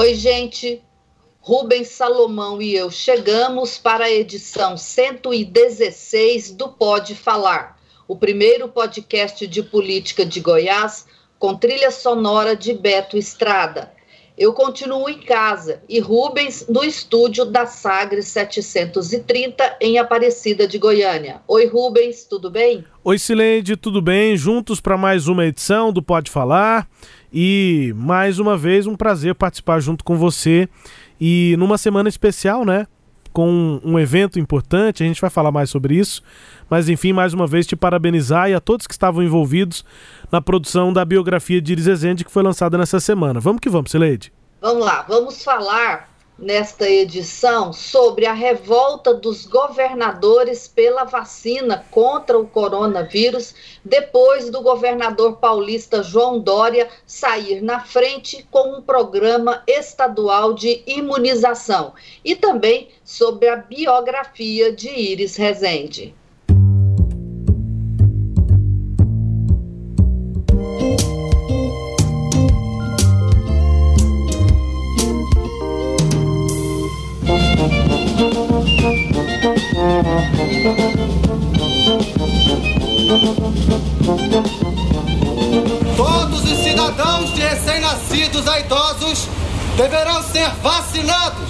Oi, gente. Rubens Salomão e eu chegamos para a edição 116 do Pode Falar, o primeiro podcast de política de Goiás com trilha sonora de Beto Estrada. Eu continuo em casa e Rubens no estúdio da Sagres 730 em Aparecida de Goiânia. Oi, Rubens, tudo bem? Oi, Silene, tudo bem? Juntos para mais uma edição do Pode Falar. E mais uma vez um prazer participar junto com você e numa semana especial, né? Com um evento importante, a gente vai falar mais sobre isso. Mas enfim, mais uma vez te parabenizar e a todos que estavam envolvidos na produção da biografia de Iris Ezende que foi lançada nessa semana. Vamos que vamos, Sileide. Vamos lá, vamos falar nesta edição sobre a revolta dos governadores pela vacina contra o coronavírus, depois do governador paulista João Dória sair na frente com um programa estadual de imunização, e também sobre a biografia de Iris Rezende. Todos os cidadãos de recém-nascidos a idosos deverão ser vacinados,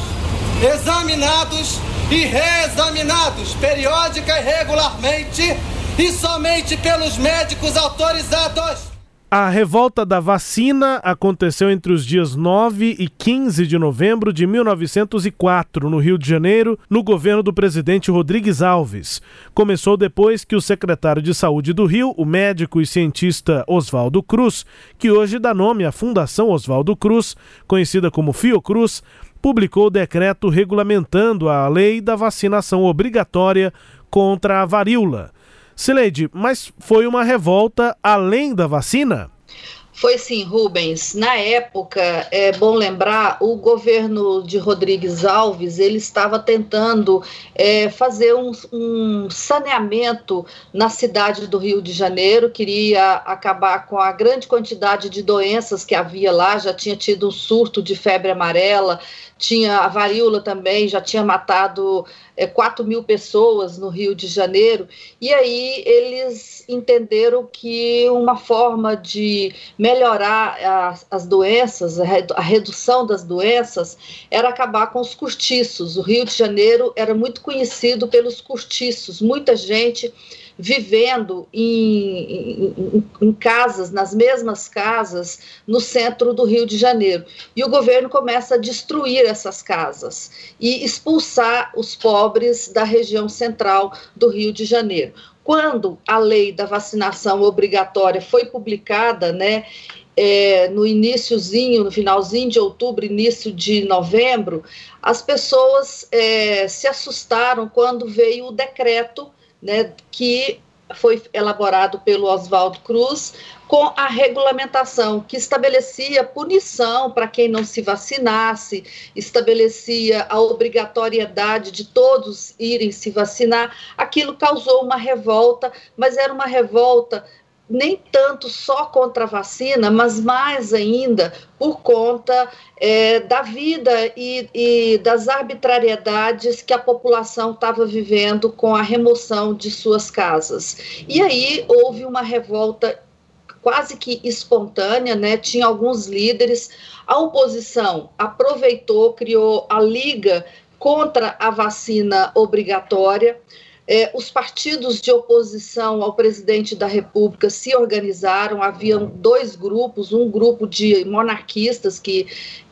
examinados e reexaminados periódica e regularmente e somente pelos médicos autorizados. A revolta da vacina aconteceu entre os dias 9 e 15 de novembro de 1904, no Rio de Janeiro, no governo do presidente Rodrigues Alves. Começou depois que o secretário de Saúde do Rio, o médico e cientista Oswaldo Cruz, que hoje dá nome à Fundação Oswaldo Cruz, conhecida como Fiocruz, publicou o decreto regulamentando a lei da vacinação obrigatória contra a varíola. Sileide, mas foi uma revolta além da vacina? Foi sim, Rubens. Na época, é bom lembrar, o governo de Rodrigues Alves ele estava tentando é, fazer um, um, saneamento na cidade do Rio de Janeiro, queria acabar com a grande quantidade de doenças que havia lá, já tinha tido um surto de febre amarela, tinha a varíola também, já tinha matado é, 4 mil pessoas no Rio de Janeiro, e aí eles entenderam que uma forma de melhorar as, as doenças, a redução das doenças, era acabar com os cortiços. O Rio de Janeiro era muito conhecido pelos cortiços, muita gente vivendo em, em, em, casas, nas mesmas casas, no centro do Rio de Janeiro. E o governo começa a destruir essas casas e expulsar os pobres da região central do Rio de Janeiro. Quando a lei da vacinação obrigatória foi publicada, né, é, no iníciozinho, no finalzinho de outubro, início de novembro, as pessoas é, se assustaram quando veio o decreto né, que foi elaborado pelo Oswaldo Cruz com a regulamentação que estabelecia punição para quem não se vacinasse, estabelecia a obrigatoriedade de todos irem se vacinar. Aquilo causou uma revolta, mas era uma revolta nem tanto só contra a vacina, mas mais ainda por conta é, da vida e, e, das arbitrariedades que a população estava vivendo com a remoção de suas casas. E aí houve uma revolta quase que espontânea, né? Tinha alguns líderes. A oposição aproveitou, criou a Liga contra a vacina obrigatória. É, os partidos de oposição ao presidente da República se organizaram, haviam dois grupos, um grupo de monarquistas que,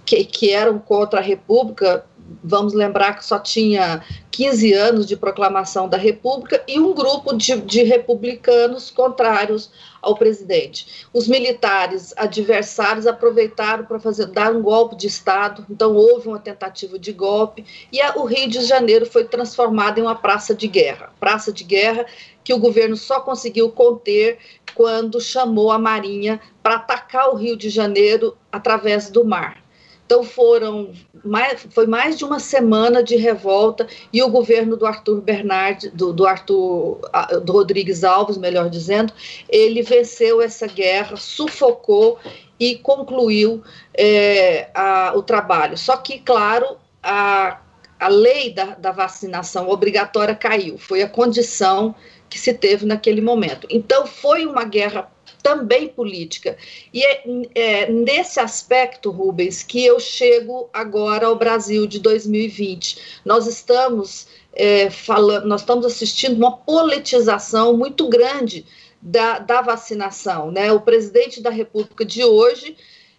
que, que eram contra a República, vamos lembrar que só tinha 15 anos de proclamação da República, e um grupo de, de republicanos contrários ao presidente. Os militares adversários aproveitaram para fazer dar um golpe de Estado, então houve uma tentativa de golpe, e a, o Rio de Janeiro foi transformado em uma praça de guerra. Praça de guerra que o governo só conseguiu conter quando chamou a Marinha para atacar o Rio de Janeiro através do mar. Então foram mais, foi mais de uma semana de revolta e o governo do Arthur Bernard, do, do Arthur do Rodrigues Alves, melhor dizendo, ele venceu essa guerra, sufocou e concluiu é, a, o trabalho. Só que, claro, a, a lei da, da vacinação obrigatória caiu, foi a condição que se teve naquele momento. Então foi uma guerra também política. E é, é, nesse aspecto, Rubens, que eu chego agora ao Brasil de 2020. Nós estamos é, falando, nós estamos assistindo uma politização muito grande da, da vacinação. Né? O presidente da República de hoje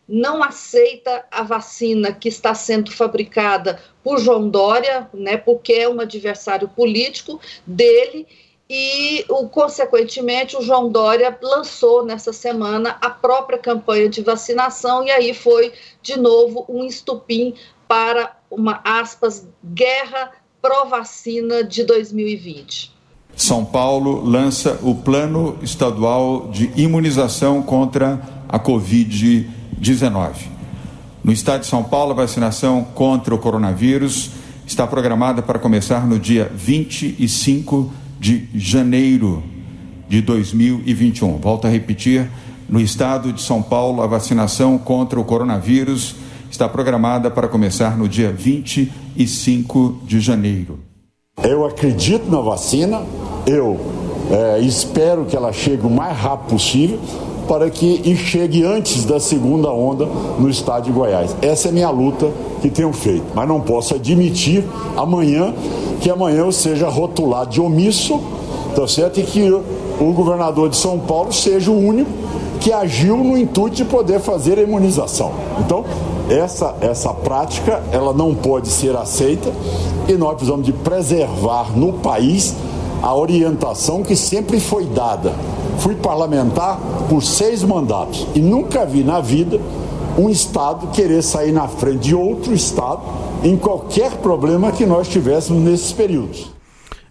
não aceita a vacina que está sendo fabricada por João Dória, né, porque é um adversário político dele e, o, consequentemente, o João Dória lançou nessa semana a própria campanha de vacinação, e aí foi, de novo, um estupim para uma, aspas, guerra pró-vacina de 2020. São Paulo lança o Plano Estadual de Imunização contra a Covid-19. No estado de São Paulo, a vacinação contra o coronavírus está programada para começar no dia 25 de de janeiro de 2021. Volto a repetir: no estado de São Paulo, a vacinação contra o coronavírus está programada para começar no dia 25 de janeiro. Eu acredito na vacina, eu é, espero que ela chegue o mais rápido possível para que chegue antes da segunda onda no estado de Goiás. Essa é minha luta que tenho feito, mas não posso admitir amanhã que amanhã eu seja rotulado de omisso, tá certo? E que o governador de São Paulo seja o único que agiu no intuito de poder fazer a imunização. Então, essa, essa prática, ela não pode ser aceita e nós precisamos de preservar no país a orientação que sempre foi dada. Fui parlamentar por seis mandatos e nunca vi na vida um Estado querer sair na frente de outro Estado em qualquer problema que nós tivéssemos nesses períodos.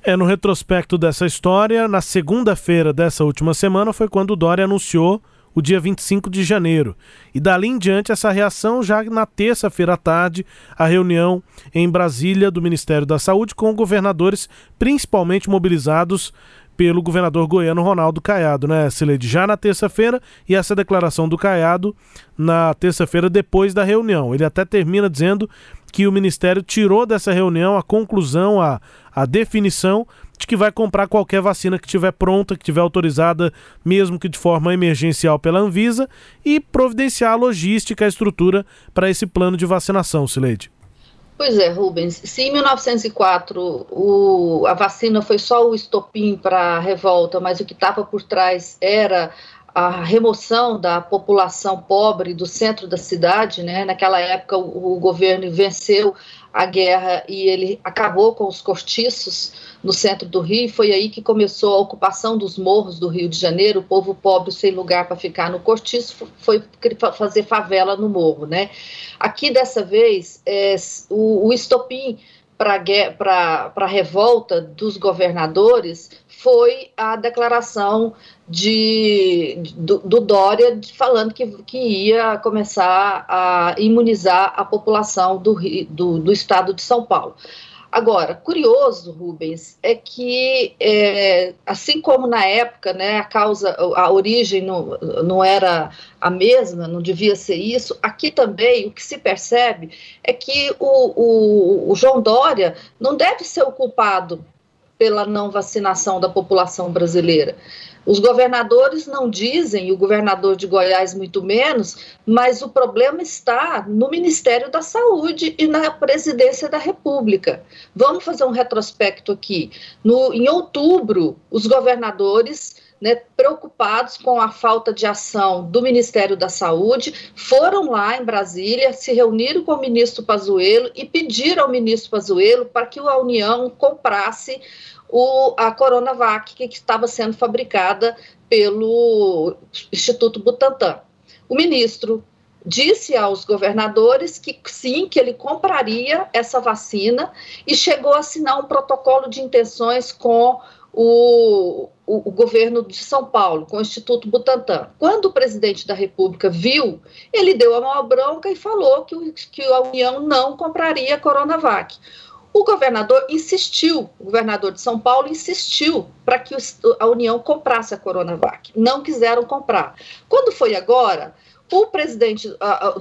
É, no retrospecto dessa história, na segunda-feira dessa última semana foi quando o Dória anunciou o dia 25 de janeiro. E dali em diante, essa reação já na terça-feira à tarde, a reunião em Brasília do Ministério da Saúde com governadores principalmente mobilizados pelo governador goiano Ronaldo Caiado, né, Sileide? Já na terça-feira, e essa declaração do Caiado na terça-feira depois da reunião. Ele até termina dizendo que o Ministério tirou dessa reunião a conclusão, a, a definição de que vai comprar qualquer vacina que estiver pronta, que estiver autorizada, mesmo que de forma emergencial pela Anvisa, e providenciar a logística, a estrutura para esse plano de vacinação, Sileide. Pois é, Rubens. Se em 1904 o, a vacina foi só o estopim para a revolta, mas o que estava por trás era a remoção da população pobre do centro da cidade, né? Naquela época o, o governo venceu a guerra e ele acabou com os cortiços no centro do Rio. Foi aí que começou a ocupação dos morros do Rio de Janeiro. O povo pobre sem lugar para ficar no cortiço foi fazer favela no morro, né? Aqui dessa vez é, o, o estopim para a revolta dos governadores foi a declaração de, do, do Dória falando que, que ia começar a imunizar a população do, do, do estado de São Paulo. Agora, curioso, Rubens, é que, é, assim como na época, né, a causa, a origem não, não era a mesma, não devia ser isso, aqui também o que se percebe é que o, o, o João Dória não deve ser o culpado pela não vacinação da população brasileira. Os governadores não dizem, o governador de Goiás muito menos, mas o problema está no Ministério da Saúde e na presidência da República. Vamos fazer um retrospecto aqui. No, em outubro, os governadores né, preocupados com a falta de ação do Ministério da Saúde, foram lá em Brasília, se reuniram com o ministro Pazuello e pediram ao ministro Pazuello para que a União comprasse o, a Coronavac que estava sendo fabricada pelo Instituto Butantan. O ministro disse aos governadores que sim, que ele compraria essa vacina e chegou a assinar um protocolo de intenções com o, o, o, governo de São Paulo, com o Instituto Butantan. Quando o presidente da República viu, ele deu a mão bronca e falou que, que a União não compraria a Coronavac. O governador insistiu, o governador de São Paulo insistiu para que a União comprasse a Coronavac. Não quiseram comprar. Quando foi agora, o presidente,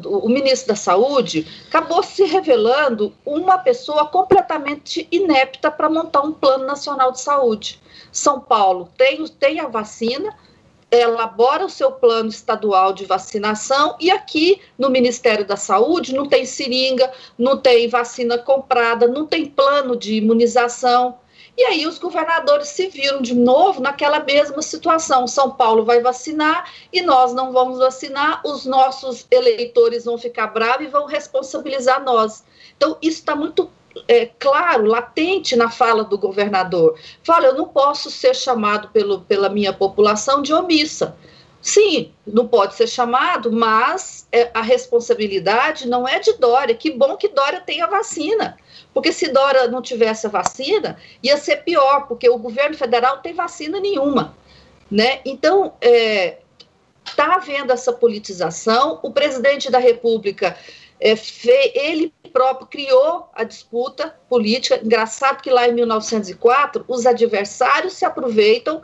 o ministro da Saúde, acabou se revelando uma pessoa completamente inepta para montar um plano nacional de saúde. São Paulo tem, tem a vacina, elabora o seu plano estadual de vacinação e aqui no Ministério da Saúde não tem seringa, não tem vacina comprada, não tem plano de imunização. E aí os governadores se viram de novo naquela mesma situação. São Paulo vai vacinar e nós não vamos vacinar, os nossos eleitores vão ficar bravos e vão responsabilizar nós. Então, isso está muito é, claro, latente na fala do governador. Fala, eu não posso ser chamado pelo, pela minha população de omissa. Sim, não pode ser chamado, mas é, a responsabilidade não é de Dória. Que bom que Dória tem a vacina. Porque se Dora não tivesse a vacina, ia ser pior, porque o governo federal não tem vacina nenhuma. Né? Então, está é, tá havendo essa politização. O presidente da República, é, ele próprio criou a disputa política. Engraçado que lá em 1904, os adversários se aproveitam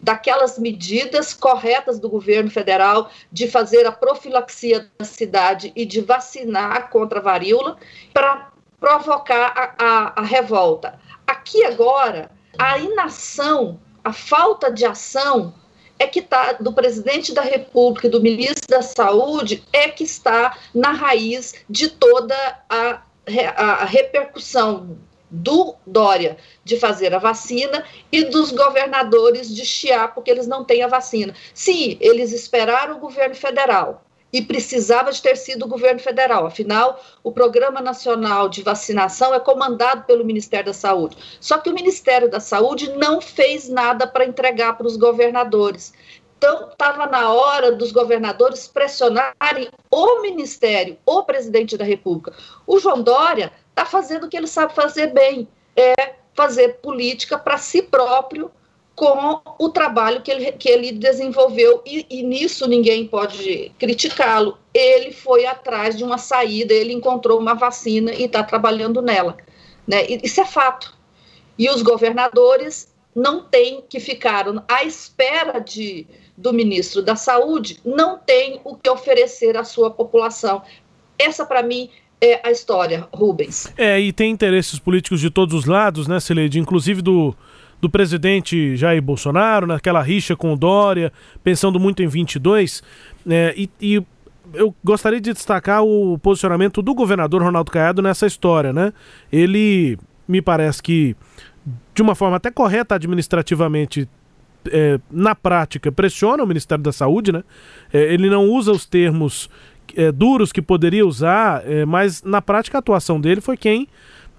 daquelas medidas corretas do governo federal de fazer a profilaxia da cidade e de vacinar contra a varíola para provocar a, a, a revolta. Aqui agora, a inação, a falta de ação é que está do presidente da República e do ministro da Saúde é que está na raiz de toda a, a, repercussão do Dória de fazer a vacina e dos governadores de chiar porque eles não têm a vacina. Sim, eles esperaram o governo federal e precisava de ter sido o governo federal. Afinal, o Programa Nacional de Vacinação é comandado pelo Ministério da Saúde. Só que o Ministério da Saúde não fez nada para entregar para os governadores. Então, estava na hora dos governadores pressionarem o Ministério, o presidente da República. O João Dória está fazendo o que ele sabe fazer bem, é fazer política para si próprio com o trabalho que ele, que ele desenvolveu, e, e nisso ninguém pode criticá-lo. Ele foi atrás de uma saída, ele encontrou uma vacina e está trabalhando nela. Né? Isso é fato. E os governadores não têm que ficar à espera de, do ministro da Saúde, não têm o que oferecer à sua população. Essa, para mim, é a história, Rubens. É, e tem interesses políticos de todos os lados, né, Celede? Inclusive do do presidente Jair Bolsonaro, naquela rixa com o Dória, pensando muito em 22, é, e, e eu gostaria de destacar o posicionamento do governador Ronaldo Caiado nessa história, né? Ele me parece que, de uma forma até correta administrativamente, é, na prática, pressiona o Ministério da Saúde, né? É, ele não usa os termos é, duros que poderia usar, é, mas na prática a atuação dele foi quem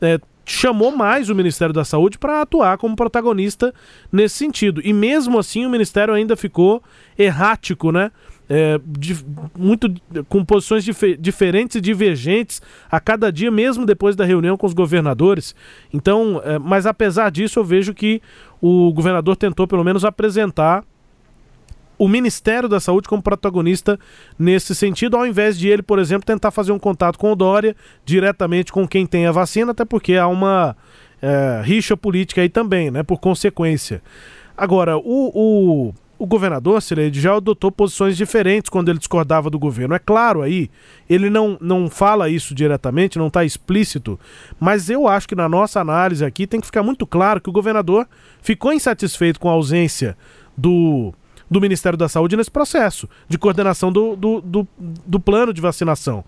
é, chamou mais o Ministério da Saúde para atuar como protagonista nesse sentido. E mesmo assim o Ministério ainda ficou errático, né? É, de, muito com posições dif diferentes e divergentes a cada dia, mesmo depois da reunião com os governadores. Então, é, mas apesar disso, eu vejo que o governador tentou pelo menos apresentar o Ministério da Saúde como protagonista nesse sentido, ao invés de ele, por exemplo, tentar fazer um contato com o Dória diretamente com quem tem a vacina, até porque há uma é, rixa política aí também, né? Por consequência. Agora, o, o, o governador, Cileide, já adotou posições diferentes quando ele discordava do governo. É claro aí, ele não, não fala isso diretamente, não está explícito, mas eu acho que na nossa análise aqui tem que ficar muito claro que o governador ficou insatisfeito com a ausência do do Ministério da Saúde nesse processo de coordenação do, do, do, do plano de vacinação.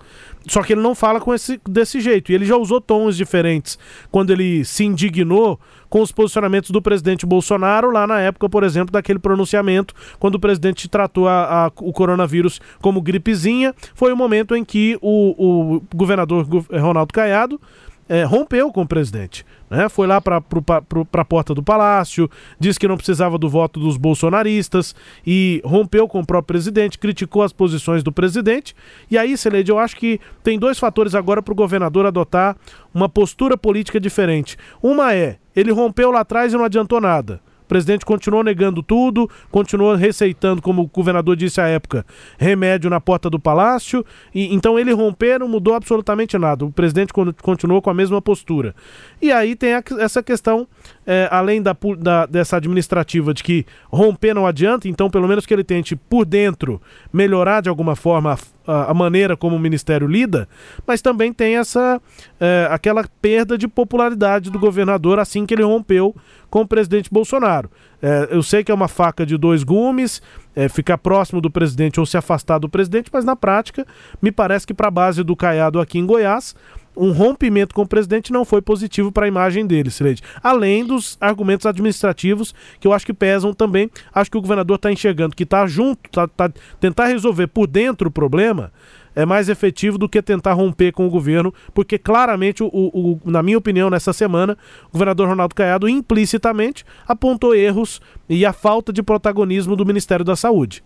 Só que ele não fala com esse, desse jeito. E ele já usou tons diferentes quando ele se indignou com os posicionamentos do presidente Bolsonaro lá na época, por exemplo, daquele pronunciamento, quando o presidente tratou a, a, o coronavírus como gripezinha. Foi o momento em que o, o governador Ronaldo Caiado é, rompeu com o presidente. Né? Foi lá para a porta do palácio, disse que não precisava do voto dos bolsonaristas e rompeu com o próprio presidente, criticou as posições do presidente. E aí, Celede, eu acho que tem dois fatores agora para o governador adotar uma postura política diferente. Uma é, ele rompeu lá atrás e não adiantou nada presidente continuou negando tudo, continuou receitando, como o governador disse à época, remédio na porta do palácio. E então ele romper não mudou absolutamente nada. O presidente continuou com a mesma postura. E aí tem a, essa questão, é, além da, da, dessa administrativa de que romper não adianta, então pelo menos que ele tente por dentro melhorar de alguma forma a, a maneira como o ministério lida, mas também tem essa é, aquela perda de popularidade do governador assim que ele rompeu com o presidente Bolsonaro. É, eu sei que é uma faca de dois gumes, é, ficar próximo do presidente ou se afastar do presidente, mas na prática, me parece que para a base do Caiado aqui em Goiás, um rompimento com o presidente não foi positivo para a imagem dele, Sileide. Além dos argumentos administrativos que eu acho que pesam também. Acho que o governador está enxergando que está junto, tá, tá, tentar resolver por dentro o problema é mais efetivo do que tentar romper com o governo, porque claramente, o, o, na minha opinião, nessa semana, o governador Ronaldo Caiado implicitamente apontou erros e a falta de protagonismo do Ministério da Saúde.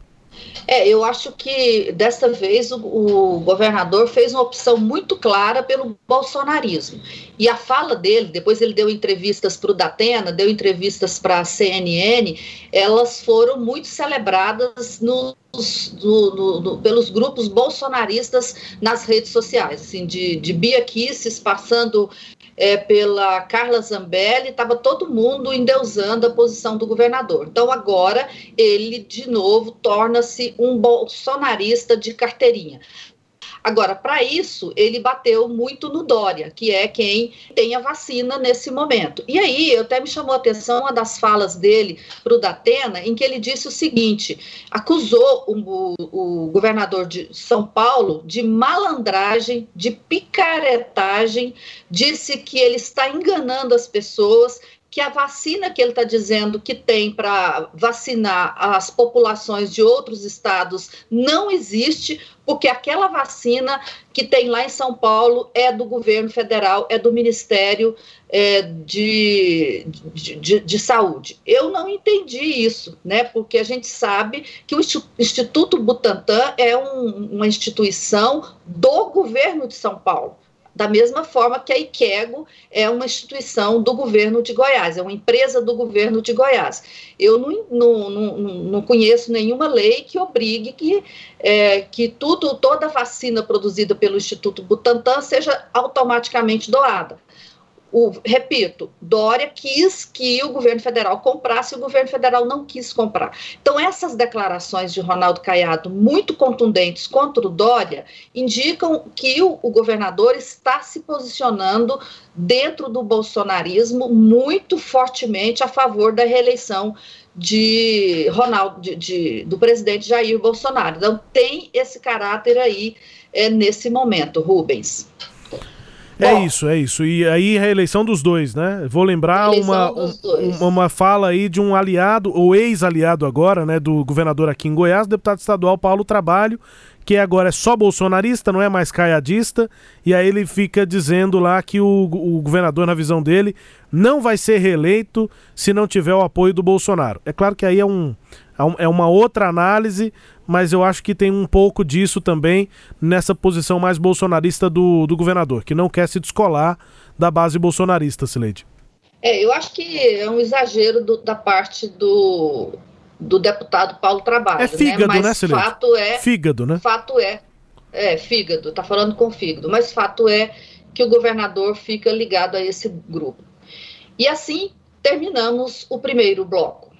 É, eu acho que dessa vez o, o, governador fez uma opção muito clara pelo bolsonarismo. E a fala dele, depois ele deu entrevistas para o Datena, deu entrevistas para a CNN, elas foram muito celebradas no, no, no, pelos grupos bolsonaristas nas redes sociais, assim, de, de Bia Kisses passando é, pela Carla Zambelli, estava todo mundo endeusando a posição do governador. Então, agora, ele, de novo, torna-se um bolsonarista de carteirinha. Agora, para isso, ele bateu muito no Dória, que é quem tem a vacina nesse momento. E aí, até me chamou a atenção uma das falas dele para o Datena, em que ele disse o seguinte: acusou o, o governador de São Paulo de malandragem, de picaretagem, disse que ele está enganando as pessoas que a vacina que ele está dizendo que tem para vacinar as populações de outros estados não existe, porque aquela vacina que tem lá em São Paulo é do governo federal, é do Ministério é, de, de, de, de, Saúde. Eu não entendi isso, né? Porque a gente sabe que o Instituto Butantan é um, uma instituição do governo de São Paulo da mesma forma que a IQEGO é uma instituição do governo de Goiás, é uma empresa do governo de Goiás. Eu não, não, não, não conheço nenhuma lei que obrigue que, é, que tudo, toda vacina produzida pelo Instituto Butantan seja automaticamente doada o, repito, Dória quis que o governo federal comprasse e o governo federal não quis comprar. Então, essas declarações de Ronaldo Caiado, muito contundentes contra o Dória, indicam que o, o governador está se posicionando dentro do bolsonarismo muito fortemente a favor da reeleição de Ronaldo, de, de, do presidente Jair Bolsonaro. Então, tem esse caráter aí é, nesse momento, Rubens. É Bom, isso, é isso. E aí a eleição dos dois, né? Vou lembrar uma, um, uma fala aí de um aliado, ou ex-aliado agora, né, do governador aqui em Goiás, deputado estadual Paulo Trabalho, que agora é só bolsonarista, não é mais caiadista, e aí ele fica dizendo lá que o, o governador, na visão dele, não vai ser reeleito se não tiver o apoio do Bolsonaro. É claro que aí é, um, é, é uma outra análise, mas eu acho que tem um pouco disso também nessa posição mais bolsonarista do, do governador, que não quer se descolar da base bolsonarista, Sileide. É, eu acho que é um exagero do, da parte do, do deputado Paulo Trabalho. É fígado, né, né Sileide? Fato é. Fígado, né? Fato é. É, fígado, tá falando com fígado, mas fato é que o governador fica ligado a esse grupo. E assim terminamos o primeiro bloco.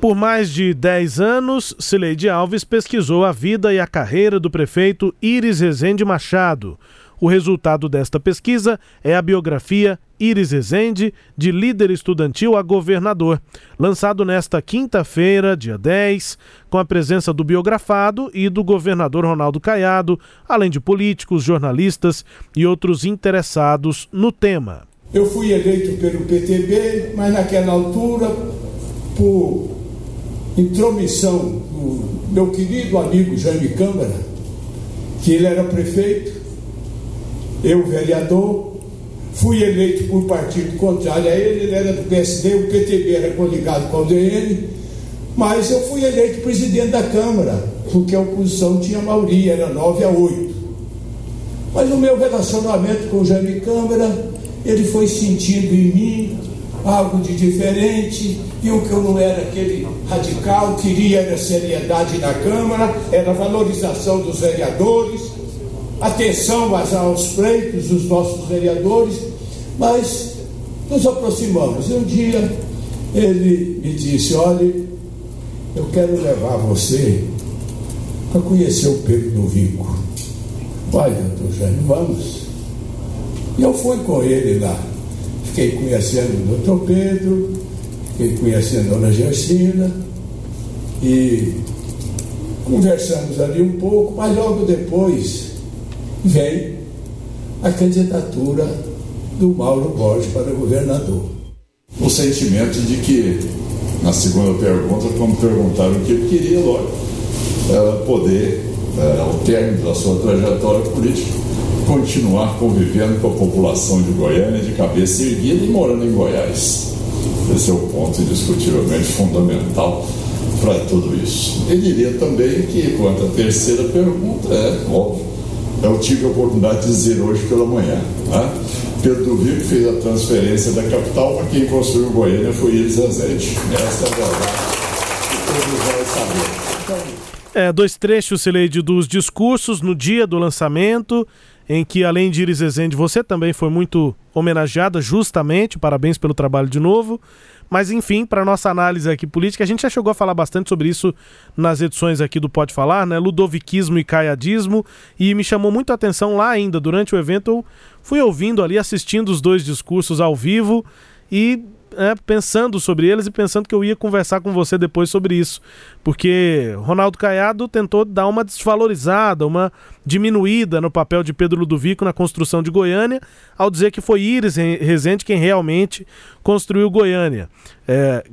Por mais de 10 anos, Cileide Alves pesquisou a vida e a carreira do prefeito Iris Rezende Machado. O resultado desta pesquisa é a biografia Iris Rezende, de líder estudantil a governador, lançado nesta quinta-feira, dia 10, com a presença do biografado e do governador Ronaldo Caiado, além de políticos, jornalistas e outros interessados no tema. Eu fui eleito pelo PTB, mas naquela altura, por intromissão do meu querido amigo Jaime Câmara, que ele era prefeito, eu vereador, fui eleito por partido contrário a ele, ele era do PSD, o PTB era coligado com o DN, mas eu fui eleito presidente da Câmara, porque a oposição tinha maioria, era 9 a 8. Mas o meu relacionamento com o Jaime Câmara, ele foi sentindo em mim algo de diferente, viu que eu não era aquele radical, queria era seriedade na Câmara, era valorização dos vereadores, atenção aos pleitos dos nossos vereadores, mas nos aproximamos. E um dia ele me disse: Olha, eu quero levar você para conhecer o Pedro do Vico. Vai, doutor Jânio, vamos. E eu fui com ele lá. Fiquei conhecendo o doutor Pedro, fiquei conhecendo a dona Gersina e conversamos ali um pouco, mas logo depois vem a candidatura do Mauro Borges para governador. O sentimento de que, na segunda pergunta, como perguntaram o que ele queria, era poder, é, ao término da sua trajetória política, continuar convivendo com a população de Goiânia de cabeça erguida e morando em Goiás. Esse é o ponto indiscutivelmente fundamental para tudo isso. Eu diria também que, quanto à terceira pergunta, é óbvio, eu tive a oportunidade de dizer hoje pela manhã. Né? Pedro Vico fez a transferência da capital, para quem construiu Goiânia foi Iris Rezende. Essa é a verdade que todos saber. É, dois trechos, Sileide, dos discursos no dia do lançamento em que, além de Iris Rezende, você também foi muito homenageada, justamente. Parabéns pelo trabalho de novo. Mas, enfim, para nossa análise aqui política, a gente já chegou a falar bastante sobre isso nas edições aqui do Pode Falar, né? Ludoviquismo e caiadismo. E me chamou muito a atenção lá ainda, durante o evento, eu fui ouvindo ali, assistindo os dois discursos ao vivo e é, pensando sobre eles e pensando que eu ia conversar com você depois sobre isso. Porque Ronaldo Caiado tentou dar uma desvalorizada, uma diminuída no papel de Pedro Ludovico na construção de Goiânia, ao dizer que foi Iris Rezende quem realmente construiu Goiânia. É,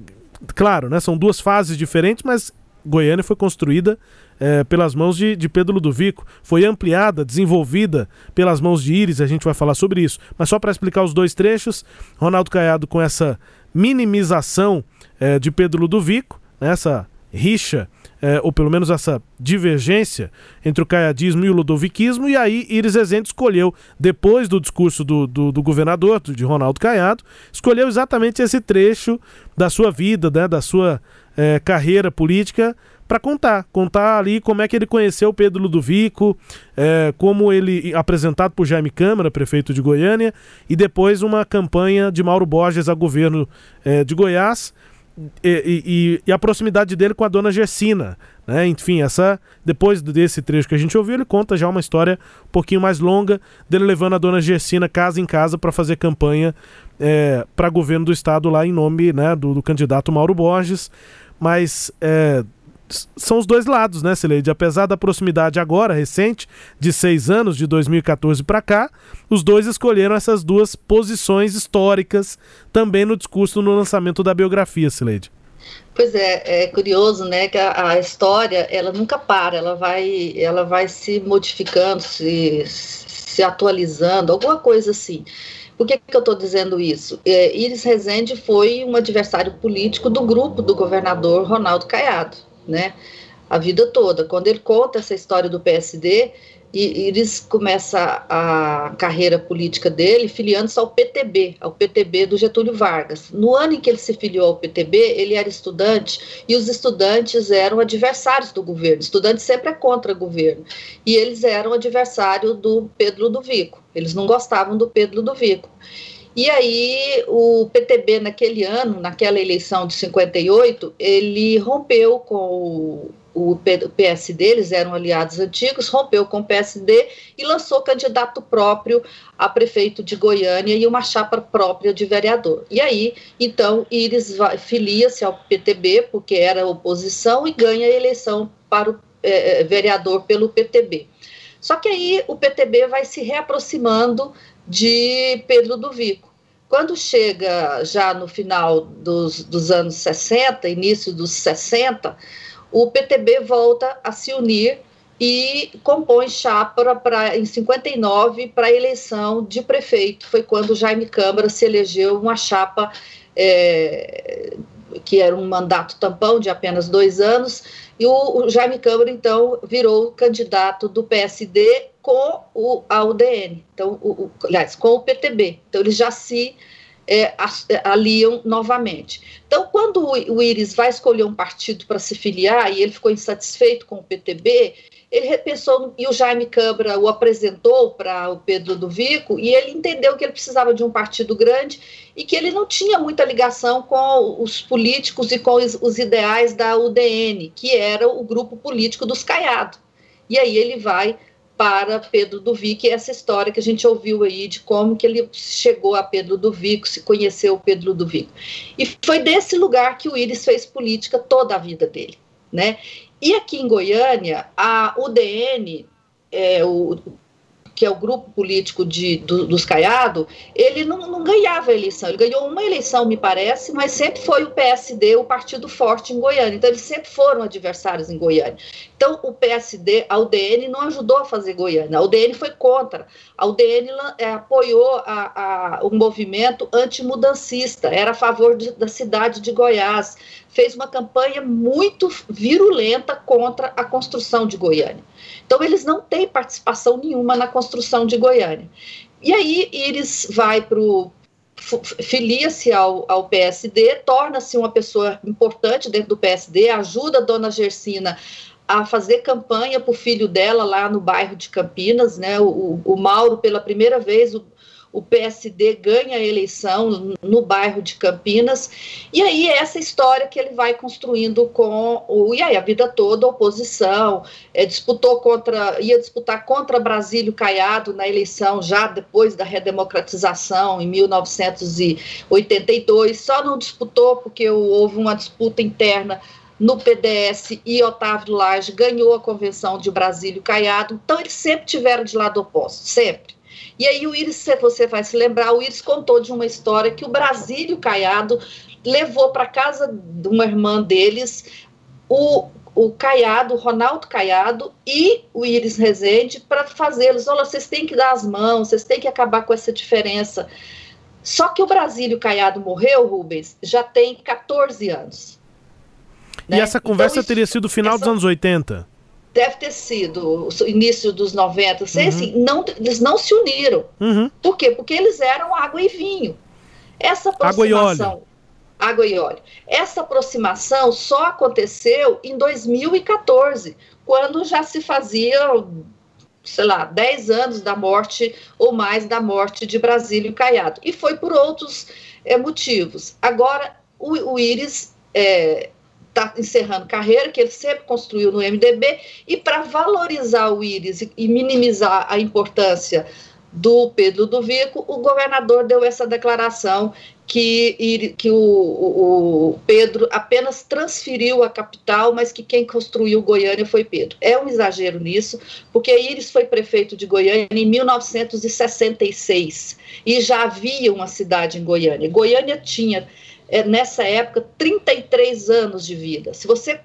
claro, né, são duas fases diferentes, mas Goiânia foi construída é, pelas mãos de, de Pedro Ludovico, foi ampliada, desenvolvida pelas mãos de Iris, a gente vai falar sobre isso. Mas só para explicar os dois trechos, Ronaldo Caiado com essa minimização é, de Pedro Ludovico, né, essa rixa, é, ou pelo menos essa divergência entre o caiadismo e o ludoviquismo, e aí Iris Rezende escolheu, depois do discurso do, do, do governador, de Ronaldo Caiado, escolheu exatamente esse trecho da sua vida, né, da sua é, carreira política, para contar, contar ali como é que ele conheceu Pedro Ludovico, é, como ele apresentado por Jaime Câmara, prefeito de Goiânia, e depois uma campanha de Mauro Borges a governo é, de Goiás. E, e, e, a proximidade dele com a dona Gersina, né? Enfim, essa depois desse trecho que a gente ouviu, ele conta já uma história um pouquinho mais longa dele levando a dona Gersina casa em casa para fazer campanha é, para governo do estado lá em nome né, do, do candidato Mauro Borges. Mas é, são os dois lados, né, Sileide? Apesar da proximidade agora, recente, de seis anos, de 2014 para cá, os dois escolheram essas duas posições históricas também no discurso no lançamento da biografia, Sileide. Pois é, é curioso, né, que a, a, história, ela nunca para, ela vai, ela vai se modificando, se, se atualizando, alguma coisa assim. Por que, que eu estou dizendo isso? É, Iris Rezende foi um adversário político do grupo do governador Ronaldo Caiado né? A vida toda. Quando ele conta essa história do PSD, e Iris começa a carreira política dele filiando-se ao PTB, ao PTB do Getúlio Vargas. No ano em que ele se filiou ao PTB, ele era estudante e os estudantes eram adversários do governo. Estudante sempre é contra o governo. E eles eram adversário do Pedro do Vico. Eles não gostavam do Pedro do Vico. E aí o PTB naquele ano, naquela eleição de 58, ele rompeu com o, o PSD, eles eram aliados antigos, rompeu com o PSD e lançou candidato próprio a prefeito de Goiânia e uma chapa própria de vereador. E aí, então, Iris filia-se ao PTB, porque era oposição, e ganha a eleição para o é, vereador pelo PTB. Só que aí o PTB vai se reaproximando de Pedro do Vico. Quando chega já no final dos, dos anos 60, início dos 60, o PTB volta a se unir e compõe chapa pra, em 59 para a eleição de prefeito. Foi quando Jaime Câmara se elegeu uma chapa é, que era um mandato tampão de apenas dois anos, e o, o Jaime Câmara, então, virou candidato do PSD com o, a UDN, então, o, o, aliás, com o PTB. Então, eles já se é, aliam novamente. Então, quando o, o Iris vai escolher um partido para se filiar e ele ficou insatisfeito com o PTB, ele repensou, e o Jaime Câmara o apresentou para o Pedro do Vico, e ele entendeu que ele precisava de um partido grande e que ele não tinha muita ligação com os políticos e com os, ideais da UDN, que era o grupo político dos Caiado. E aí ele vai para Pedro do e essa história que a gente ouviu aí de como que ele chegou a Pedro do se conheceu Pedro do. E foi desse lugar que o Íris fez política toda a vida dele, né? E aqui em Goiânia, a UDN, é, o, que é o grupo político de, do, dos Caiado, ele não, não, ganhava a eleição. Ele ganhou uma eleição, me parece, mas sempre foi o PSD, o partido forte em Goiânia. Então, eles sempre foram adversários em Goiânia. Então, o PSD, a UDN, não ajudou a fazer Goiânia. A UDN foi contra. A UDN é, apoiou a, a, o movimento antimudancista, era a favor de, da cidade de Goiás. Fez uma campanha muito virulenta contra a construção de Goiânia. Então, eles não têm participação nenhuma na construção de Goiânia. E aí, Iris vai para o. filia-se ao, ao PSD, torna-se uma pessoa importante dentro do PSD, ajuda a dona Gersina a fazer campanha para o filho dela lá no bairro de Campinas, né? O, o Mauro, pela primeira vez, o, o PSD ganha a eleição no bairro de Campinas, e aí é essa história que ele vai construindo com o, e aí a vida toda, a oposição, é, disputou contra, ia disputar contra Brasílio Caiado na eleição já depois da redemocratização, em 1982, só não disputou porque houve uma disputa interna no PDS e Otávio Lage ganhou a convenção de Brasílio Caiado, então eles sempre tiveram de lado oposto, sempre. E aí o Iris, você vai se lembrar, o Iris contou de uma história que o Brasílio Caiado levou para casa de uma irmã deles o, o Caiado, o Ronaldo Caiado e o Iris Rezende para fazê-los. Olha, vocês têm que dar as mãos, vocês têm que acabar com essa diferença. Só que o Brasílio Caiado morreu, Rubens, já tem 14 anos. Né? E essa conversa então, isso, teria sido final essa... dos anos 80? Deve ter sido o início dos 90, sei uhum. assim, não, eles não se uniram. Uhum. Por quê? Porque eles eram água e vinho. Essa aproximação. Água e óleo. Água e óleo. Essa aproximação só aconteceu em 2014, quando já se fazia, sei lá, 10 anos da morte ou mais da morte de Brasílio Caiado. E foi por outros é, motivos. Agora, o, o Íris é, está encerrando carreira, que ele sempre construiu no MDB, e para valorizar o Íris e, minimizar a importância do Pedro do Vico, o governador deu essa declaração que, que o, o, Pedro apenas transferiu a capital, mas que quem construiu Goiânia foi Pedro. É um exagero nisso, porque Íris foi prefeito de Goiânia em 1966 e já havia uma cidade em Goiânia. Goiânia tinha é, nessa época, 33 anos de vida. Se você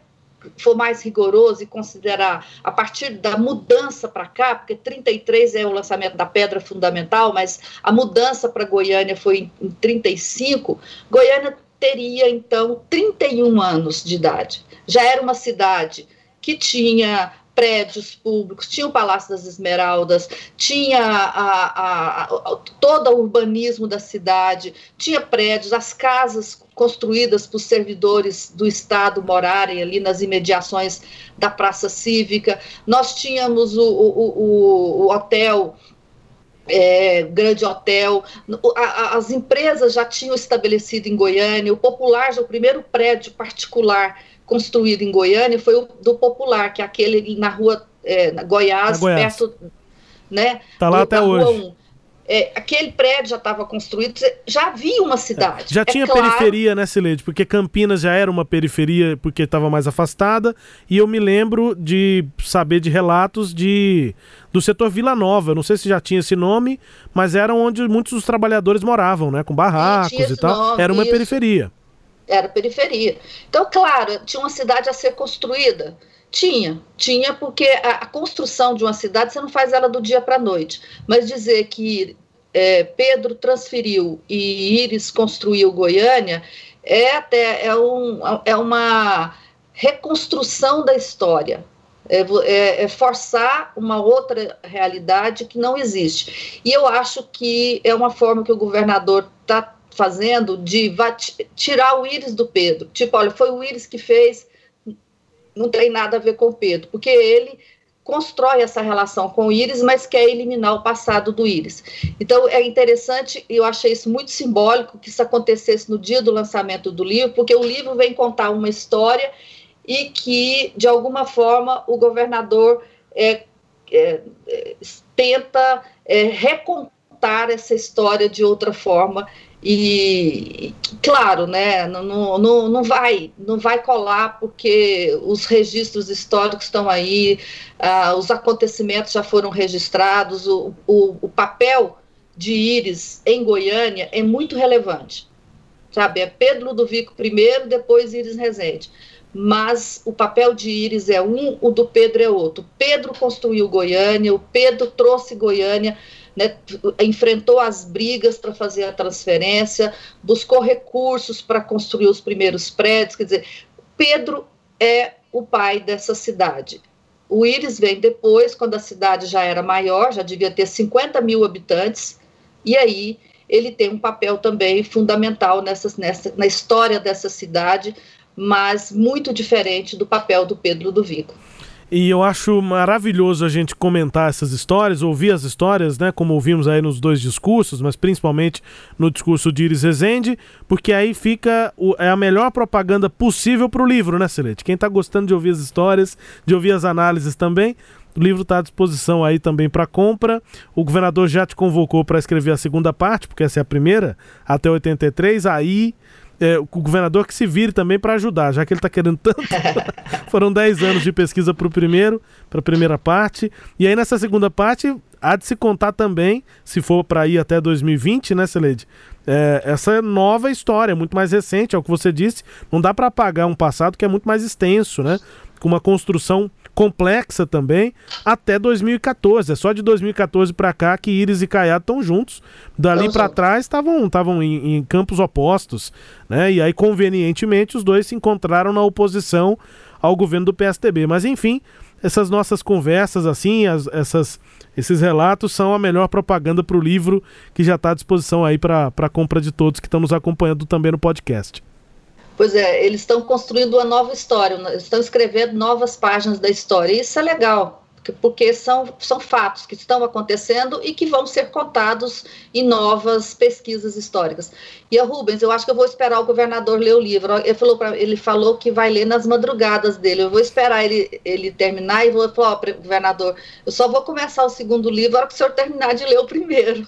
for mais rigoroso e considerar a partir da mudança para cá, porque 33 é o lançamento da pedra fundamental, mas a mudança para Goiânia foi em, em 35, Goiânia teria então 31 anos de idade. Já era uma cidade que tinha prédios públicos, tinha o Palácio das Esmeraldas, tinha a, a, a, todo o urbanismo da cidade, tinha prédios, as casas construídas por servidores do Estado morarem ali nas imediações da Praça Cívica. Nós tínhamos o, o, o, o hotel é, grande hotel, as empresas já tinham estabelecido em Goiânia, o Popular, o primeiro prédio particular construído em Goiânia foi o do Popular, que é aquele na rua é, na Goiás, na Goiás, perto, né? Tá lá até hoje. É, aquele prédio já estava construído, já havia uma cidade. É, já tinha claro... periferia, né, Sileide? Porque Campinas já era uma periferia porque estava mais afastada. E eu me lembro de saber de relatos de do setor Vila Nova. Não sei se já tinha esse nome, mas era onde muitos dos trabalhadores moravam, né? Com barracos e tal. Nome, era uma isso. periferia. Era periferia. Então, claro, tinha uma cidade a ser construída. Tinha, tinha, porque a, a, construção de uma cidade você não faz ela do dia para a noite. Mas dizer que é, Pedro transferiu e Íris construiu Goiânia é até é, um, é uma reconstrução da história. É, é, é, forçar uma outra realidade que não existe. E eu acho que é uma forma que o governador está fazendo de tirar o íris do Pedro. Tipo, olha, foi o íris que fez, não tem nada a ver com o Pedro, porque ele constrói essa relação com o Íris, mas quer eliminar o passado do Íris. Então é interessante, eu achei isso muito simbólico que isso acontecesse no dia do lançamento do livro, porque o livro vem contar uma história e que, de alguma forma, o governador é, é tenta é, recontar essa história de outra forma e claro, né, não, não, não, vai, não vai colar porque os registros históricos estão aí, uh, os acontecimentos já foram registrados, o, o, o, papel de Íris em Goiânia é muito relevante, sabe? É Pedro Ludovico primeiro, depois Íris Rezende. Mas o papel de Íris é um, o do Pedro é outro. Pedro construiu Goiânia, o Pedro trouxe Goiânia né, enfrentou as brigas para fazer a transferência, buscou recursos para construir os primeiros prédios. Quer dizer, Pedro é o pai dessa cidade. O Íris vem depois, quando a cidade já era maior, já devia ter 50 mil habitantes, e aí ele tem um papel também fundamental nessa, nessa, na história dessa cidade, mas muito diferente do papel do Pedro do Vico. E eu acho maravilhoso a gente comentar essas histórias, ouvir as histórias, né? Como ouvimos aí nos dois discursos, mas principalmente no discurso de Iris Rezende, porque aí fica o, é a melhor propaganda possível para o livro, né, Celete? Quem está gostando de ouvir as histórias, de ouvir as análises também, o livro está à disposição aí também para compra. O governador já te convocou para escrever a segunda parte, porque essa é a primeira, até 83. Aí é, o governador que se vire também para ajudar, já que ele está querendo tanto. Foram 10 anos de pesquisa para o primeiro, para a primeira parte. E aí nessa segunda parte há de se contar também, se for para ir até 2020, né, Celede? É, essa nova história, muito mais recente, é o que você disse. Não dá para apagar um passado que é muito mais extenso, né? Com uma construção complexa também, até 2014. É só de 2014 para cá que Iris e Caiado estão juntos. Dali para trás estavam estavam em, em, campos opostos, né? E aí convenientemente os dois se encontraram na oposição ao governo do PSDB. Mas enfim, essas nossas conversas assim, as, essas esses relatos são a melhor propaganda para o livro que já está à disposição aí para compra de todos que estão nos acompanhando também no podcast. Pois é, eles estão construindo uma nova história, estão escrevendo novas páginas da história. E isso é legal porque são, são fatos que estão acontecendo e que vão ser contados em novas pesquisas históricas. E a Rubens, eu acho que eu vou esperar o governador ler o livro. Ele falou, pra, ele falou que vai ler nas madrugadas dele. Eu vou esperar ele, ele terminar e vou falar, ó, governador, eu só vou começar o segundo livro na hora que o senhor terminar de ler o primeiro.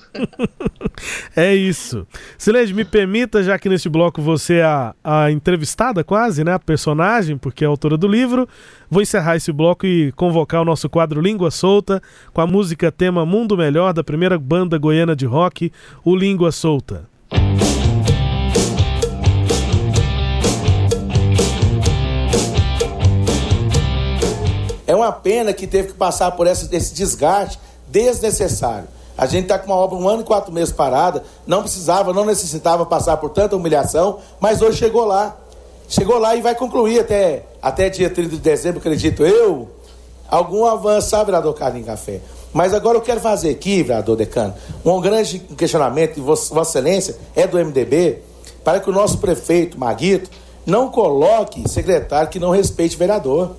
é isso. Silene, me permita, já que neste bloco você é a, a entrevistada quase, né? A personagem, porque é autora do livro. Vou encerrar esse bloco e convocar o nosso quadro Língua Solta com a música tema Mundo Melhor da primeira banda goiana de rock, o Língua Solta. Uma pena que teve que passar por esse, esse desgaste desnecessário. A gente está com uma obra um ano e quatro meses parada, não precisava, não necessitava passar por tanta humilhação, mas hoje chegou lá. Chegou lá e vai concluir até, até dia 30 de dezembro, acredito eu, algum avanço, sabe, vereador Carlinhos Café? Mas agora eu quero fazer aqui, vereador Decano, um grande questionamento, de Vossa Excelência é do MDB, para que o nosso prefeito, Maguito, não coloque secretário que não respeite vereador.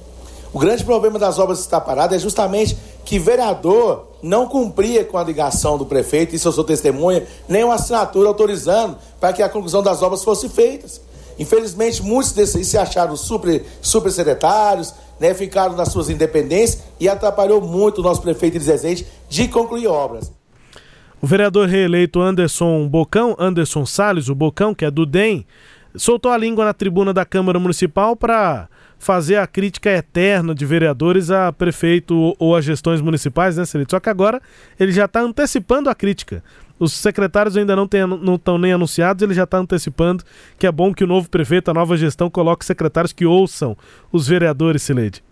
O grande problema das obras que está parada é justamente que vereador não cumpria com a ligação do prefeito, isso eu sou testemunha, nem uma assinatura autorizando para que a conclusão das obras fosse feita. Infelizmente, muitos desses se acharam super, super secretários, né, ficaram nas suas independências e atrapalhou muito o nosso prefeito Elisezente de concluir obras. O vereador reeleito Anderson Bocão, Anderson Salles, o Bocão, que é do DEM, soltou a língua na tribuna da Câmara Municipal para fazer a crítica eterna de vereadores a prefeito ou a gestões municipais, né, Celito? Só que agora ele já está antecipando a crítica. Os secretários ainda não estão nem anunciados, ele já está antecipando que é bom que o novo prefeito, a nova gestão, coloque secretários que ouçam os vereadores, Sileide.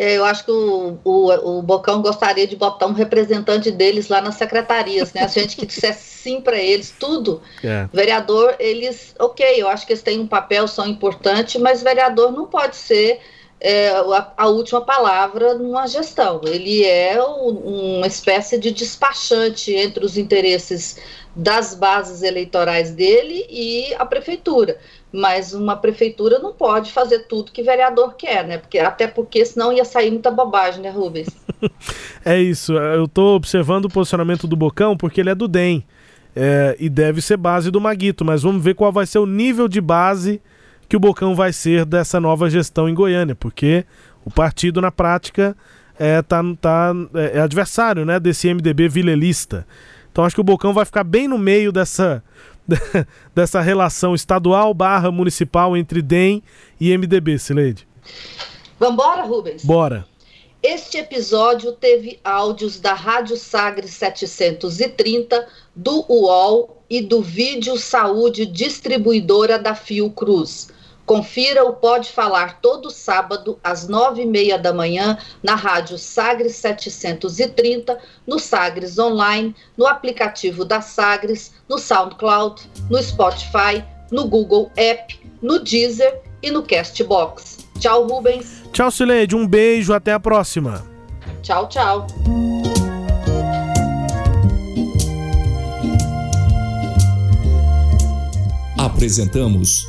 É, eu acho que o, o, o, Bocão gostaria de botar um representante deles lá nas secretarias, né? A gente que dissesse sim para eles, tudo. É. Vereador, eles, ok, eu acho que eles têm um papel, são importantes, mas vereador não pode ser é, a, a, última palavra numa gestão. Ele é um, uma espécie de despachante entre os interesses das bases eleitorais dele e a prefeitura. Mas uma prefeitura não pode fazer tudo que vereador quer, né? Porque, até porque senão ia sair muita bobagem, né, Rubens? é isso. Eu estou observando o posicionamento do Bocão porque ele é do DEM. É, e deve ser base do Maguito, mas vamos ver qual vai ser o nível de base que o Bocão vai ser dessa nova gestão em Goiânia, porque o partido, na prática, é, tá, tá, é, é adversário né, desse MDB vilelista. Então acho que o Bocão vai ficar bem no meio dessa, dessa relação estadual barra municipal entre DEM e MDB, Sileide. Vambora, Rubens? Bora. Este episódio teve áudios da Rádio Sagres 730, do UOL e do Vídeo Saúde Distribuidora da Fiocruz. Confira o Pode Falar todo sábado, às nove e meia da manhã, na Rádio Sagres 730, no Sagres Online, no aplicativo da Sagres, no SoundCloud, no Spotify, no Google App, no Deezer e no Castbox. Tchau, Rubens. Tchau, Sileide. Um beijo. Até a próxima. Tchau, tchau. Apresentamos